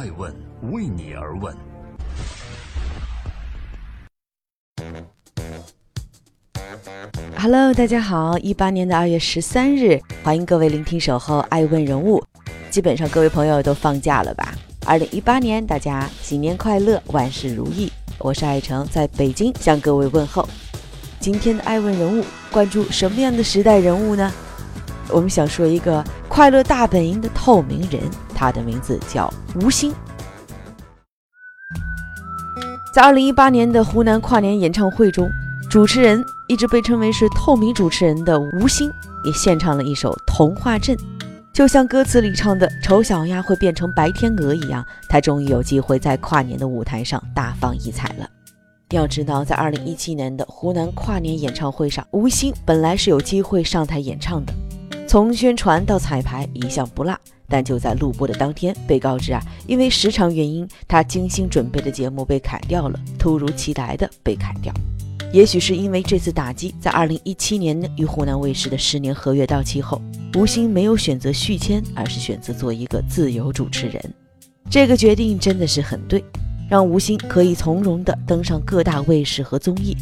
爱问为你而问。Hello，大家好，一八年的二月十三日，欢迎各位聆听《守候爱问人物》。基本上各位朋友都放假了吧？二零一八年，大家新年快乐，万事如意。我是爱成，在北京向各位问候。今天的爱问人物，关注什么样的时代人物呢？我们想说一个快乐大本营的透明人，他的名字叫吴昕。在二零一八年的湖南跨年演唱会中，主持人一直被称为是透明主持人的吴昕，也献唱了一首《童话镇》，就像歌词里唱的“丑小鸭会变成白天鹅”一样，他终于有机会在跨年的舞台上大放异彩了。要知道，在二零一七年的湖南跨年演唱会上，吴昕本来是有机会上台演唱的。从宣传到彩排一向不落，但就在录播的当天被告知啊，因为时长原因，他精心准备的节目被砍掉了，突如其来的被砍掉。也许是因为这次打击，在二零一七年与湖南卫视的十年合约到期后，吴昕没有选择续签，而是选择做一个自由主持人。这个决定真的是很对，让吴昕可以从容地登上各大卫视和综艺，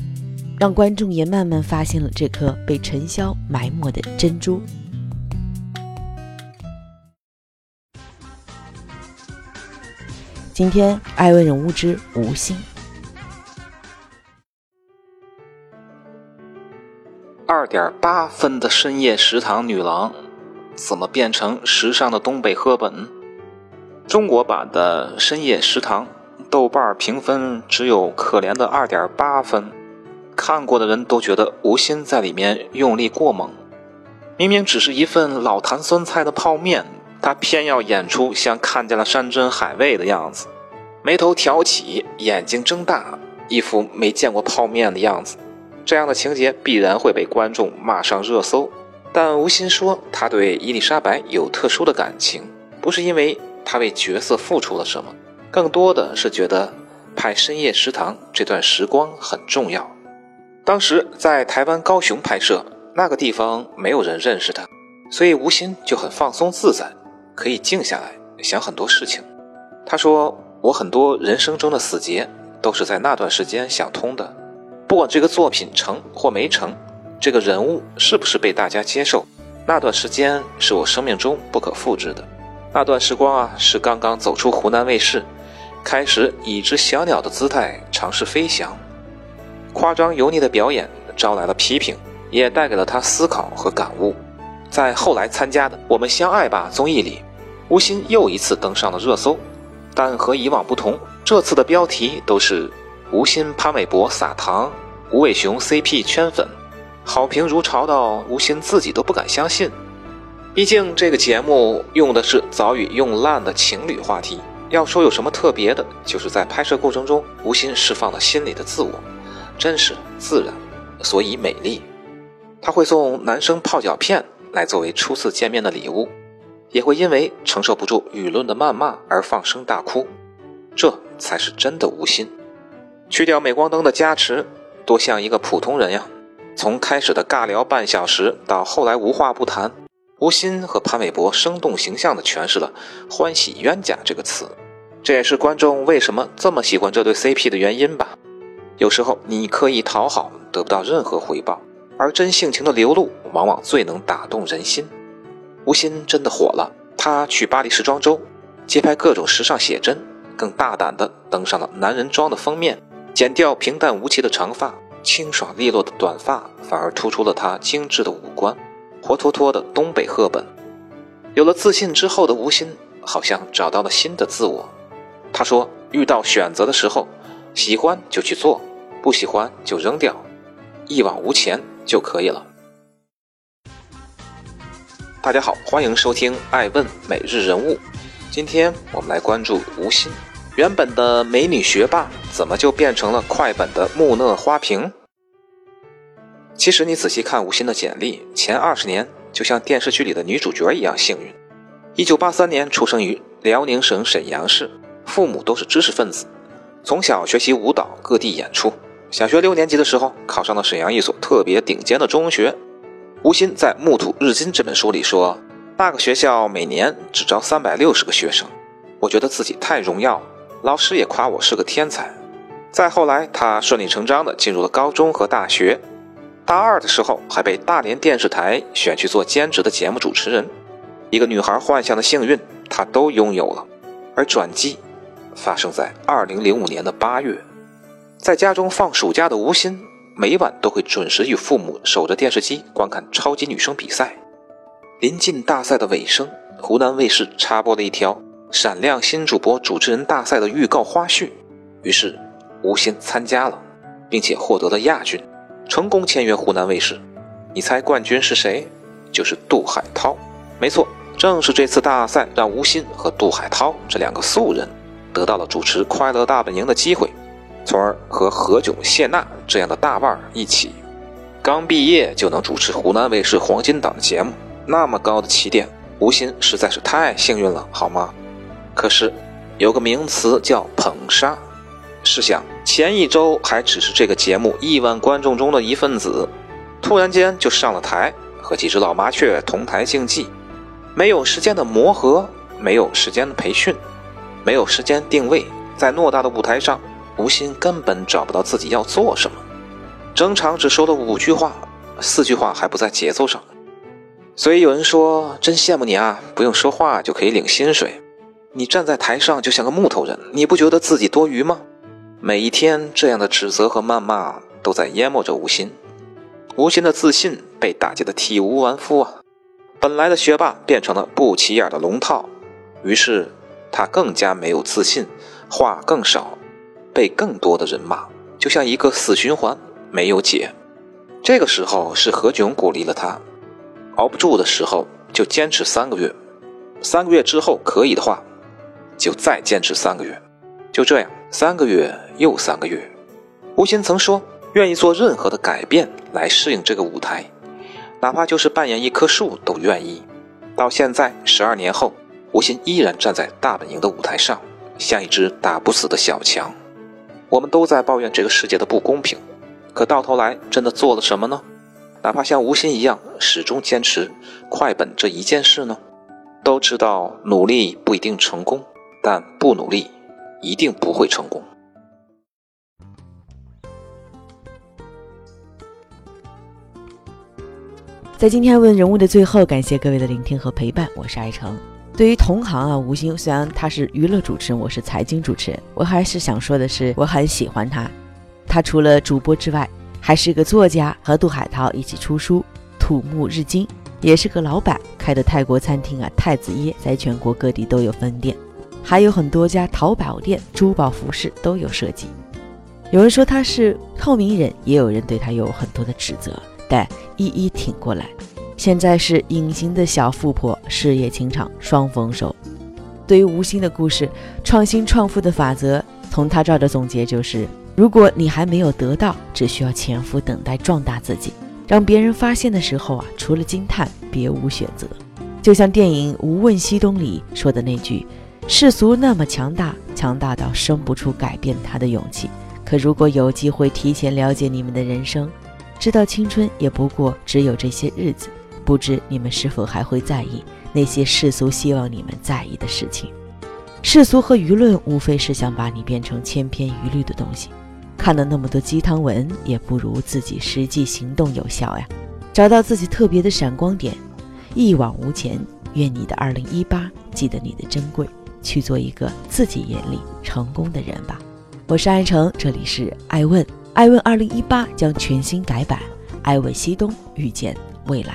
让观众也慢慢发现了这颗被尘嚣埋没的珍珠。今天，爱问人物之吴昕。二点八分的深夜食堂女郎，怎么变成时尚的东北赫本？中国版的深夜食堂，豆瓣评分只有可怜的二点八分。看过的人都觉得吴昕在里面用力过猛，明明只是一份老坛酸菜的泡面。他偏要演出像看见了山珍海味的样子，眉头挑起，眼睛睁大，一副没见过泡面的样子。这样的情节必然会被观众骂上热搜。但吴昕说，他对伊丽莎白有特殊的感情，不是因为他为角色付出了什么，更多的是觉得拍《深夜食堂》这段时光很重要。当时在台湾高雄拍摄，那个地方没有人认识他，所以吴昕就很放松自在。可以静下来想很多事情。他说：“我很多人生中的死结都是在那段时间想通的。不管这个作品成或没成，这个人物是不是被大家接受，那段时间是我生命中不可复制的。那段时光啊，是刚刚走出湖南卫视，开始以只小鸟的姿态尝试飞翔。夸张油腻的表演招来了批评，也带给了他思考和感悟。在后来参加的《我们相爱吧》综艺里。”吴昕又一次登上了热搜，但和以往不同，这次的标题都是“吴昕潘玮柏撒糖，吴伟雄 CP 圈粉”，好评如潮到吴昕自己都不敢相信。毕竟这个节目用的是早已用烂的情侣话题，要说有什么特别的，就是在拍摄过程中，吴昕释放了心里的自我，真实自然，所以美丽。他会送男生泡脚片来作为初次见面的礼物。也会因为承受不住舆论的谩骂而放声大哭，这才是真的无心。去掉镁光灯的加持，多像一个普通人呀！从开始的尬聊半小时到后来无话不谈，吴昕和潘玮柏生动形象地诠释了“欢喜冤家”这个词。这也是观众为什么这么喜欢这对 CP 的原因吧？有时候你刻意讨好得不到任何回报，而真性情的流露往往最能打动人心。吴昕真的火了，她去巴黎时装周接拍各种时尚写真，更大胆地登上了男人装的封面，剪掉平淡无奇的长发，清爽利落的短发反而突出了她精致的五官，活脱脱的东北赫本。有了自信之后的吴昕，好像找到了新的自我。她说：“遇到选择的时候，喜欢就去做，不喜欢就扔掉，一往无前就可以了。”大家好，欢迎收听《爱问每日人物》。今天我们来关注吴昕。原本的美女学霸，怎么就变成了快本的木讷花瓶？其实你仔细看吴昕的简历，前二十年就像电视剧里的女主角一样幸运。一九八三年出生于辽宁省沈阳市，父母都是知识分子，从小学习舞蹈，各地演出。小学六年级的时候，考上了沈阳一所特别顶尖的中学。吴昕在《木土日金》这本书里说，那个学校每年只招三百六十个学生，我觉得自己太荣耀，老师也夸我是个天才。再后来，他顺理成章地进入了高中和大学。大二的时候，还被大连电视台选去做兼职的节目主持人。一个女孩幻想的幸运，他都拥有了。而转机发生在二零零五年的八月，在家中放暑假的吴昕，每晚都会准时与父母守着电视机观看超级女声比赛。临近大赛的尾声，湖南卫视插播了一条“闪亮新主播主持人大赛”的预告花絮，于是吴昕参加了，并且获得了亚军，成功签约湖南卫视。你猜冠军是谁？就是杜海涛。没错，正是这次大赛让吴昕和杜海涛这两个素人得到了主持《快乐大本营》的机会，从而和何炅、谢娜这样的大腕儿一起，刚毕业就能主持湖南卫视黄金档的节目。那么高的起点，吴昕实在是太幸运了，好吗？可是，有个名词叫捧杀。试想，前一周还只是这个节目亿万观众中的一份子，突然间就上了台，和几只老麻雀同台竞技，没有时间的磨合，没有时间的培训，没有时间定位，在偌大的舞台上，吴昕根本找不到自己要做什么，整场只说了五句话，四句话还不在节奏上。所以有人说，真羡慕你啊，不用说话就可以领薪水。你站在台上就像个木头人，你不觉得自己多余吗？每一天这样的指责和谩骂都在淹没着吴昕，吴昕的自信被打击的体无完肤啊！本来的学霸变成了不起眼的龙套，于是他更加没有自信，话更少，被更多的人骂，就像一个死循环，没有解。这个时候是何炅鼓励了他。熬不住的时候就坚持三个月，三个月之后可以的话，就再坚持三个月。就这样，三个月又三个月。吴昕曾说，愿意做任何的改变来适应这个舞台，哪怕就是扮演一棵树都愿意。到现在十二年后，吴昕依然站在大本营的舞台上，像一只打不死的小强。我们都在抱怨这个世界的不公平，可到头来真的做了什么呢？哪怕像吴昕一样始终坚持快本这一件事呢，都知道努力不一定成功，但不努力一定不会成功。在今天问人物的最后，感谢各位的聆听和陪伴，我是爱成。对于同行啊，吴昕虽然他是娱乐主持人，我是财经主持人，我还是想说的是，我很喜欢他。他除了主播之外，还是个作家，和杜海涛一起出书，土木日经，也是个老板，开的泰国餐厅啊，太子椰，在全国各地都有分店，还有很多家淘宝店、珠宝服饰都有设计。有人说他是透明人，也有人对他有很多的指责，但一一挺过来。现在是隐形的小富婆，事业情场双丰收。对于吴昕的故事，创新创富的法则，从他这儿的总结就是。如果你还没有得到，只需要潜伏等待壮大自己，让别人发现的时候啊，除了惊叹别无选择。就像电影《无问西东》里说的那句：“世俗那么强大，强大到生不出改变它的勇气。可如果有机会提前了解你们的人生，知道青春也不过只有这些日子，不知你们是否还会在意那些世俗希望你们在意的事情？世俗和舆论无非是想把你变成千篇一律的东西。”看了那么多鸡汤文，也不如自己实际行动有效呀！找到自己特别的闪光点，一往无前。愿你的二零一八记得你的珍贵，去做一个自己眼里成功的人吧。我是爱成，这里是爱问。爱问二零一八将全新改版，爱问西东，遇见未来。